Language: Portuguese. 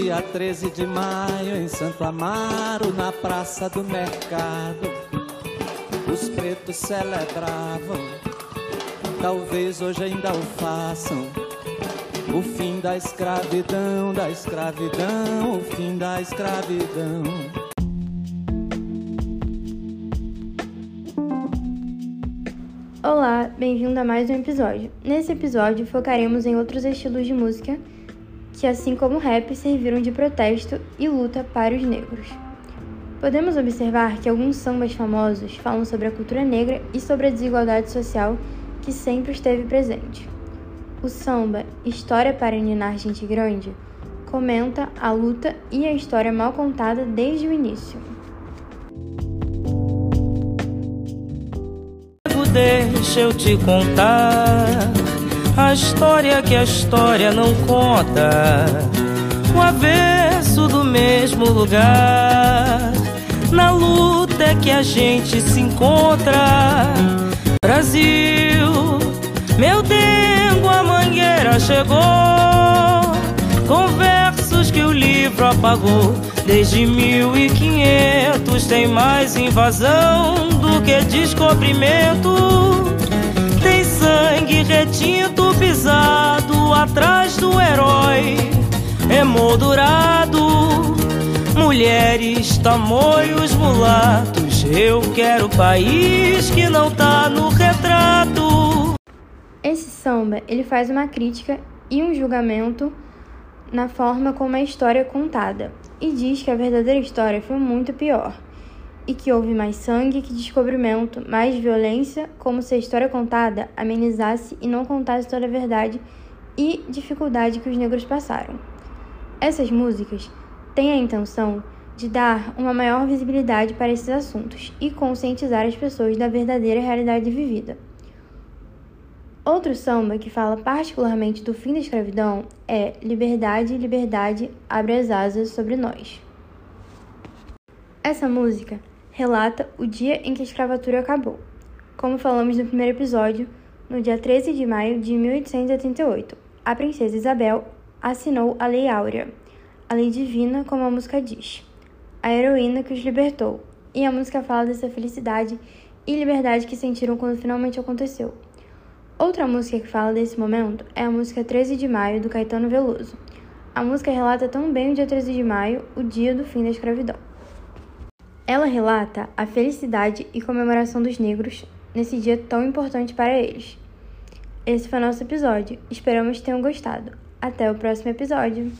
dia 13 de maio, em Santo Amaro, na Praça do Mercado, os pretos celebravam, talvez hoje ainda o façam. O fim da escravidão, da escravidão, o fim da escravidão. Olá, bem-vindo a mais um episódio. Nesse episódio focaremos em outros estilos de música que, assim como o rap, serviram de protesto e luta para os negros. Podemos observar que alguns sambas famosos falam sobre a cultura negra e sobre a desigualdade social que sempre esteve presente. O samba História para Ninar Gente Grande comenta a luta e a história mal contada desde o início. Deixa eu te contar a história que a história não conta. O avesso do mesmo lugar. Na luta é que a gente se encontra. Brasil, meu dengo, a mangueira chegou. Com versos que o livro apagou. Desde 1500 tem mais invasão do que descobrimento. Tem sangue retinto pisado atrás do herói emoldurado. Mulheres, tamoios, mulatos. Eu quero país que não tá no retrato. Esse samba, ele faz uma crítica e um julgamento na forma como a história é contada e diz que a verdadeira história foi muito pior e que houve mais sangue que descobrimento, mais violência, como se a história contada amenizasse e não contasse toda a verdade e dificuldade que os negros passaram. Essas músicas têm a intenção de dar uma maior visibilidade para esses assuntos e conscientizar as pessoas da verdadeira realidade vivida. Outro samba que fala particularmente do fim da escravidão é Liberdade, Liberdade, abre as asas sobre nós. Essa música relata o dia em que a escravatura acabou. Como falamos no primeiro episódio, no dia 13 de maio de 1888, a princesa Isabel assinou a Lei Áurea, a lei divina, como a música diz, a heroína que os libertou. E a música fala dessa felicidade e liberdade que sentiram quando finalmente aconteceu. Outra música que fala desse momento é a música 13 de Maio, do Caetano Veloso. A música relata tão bem o dia 13 de maio, o dia do fim da escravidão. Ela relata a felicidade e comemoração dos negros nesse dia tão importante para eles. Esse foi nosso episódio. Esperamos que tenham gostado. Até o próximo episódio!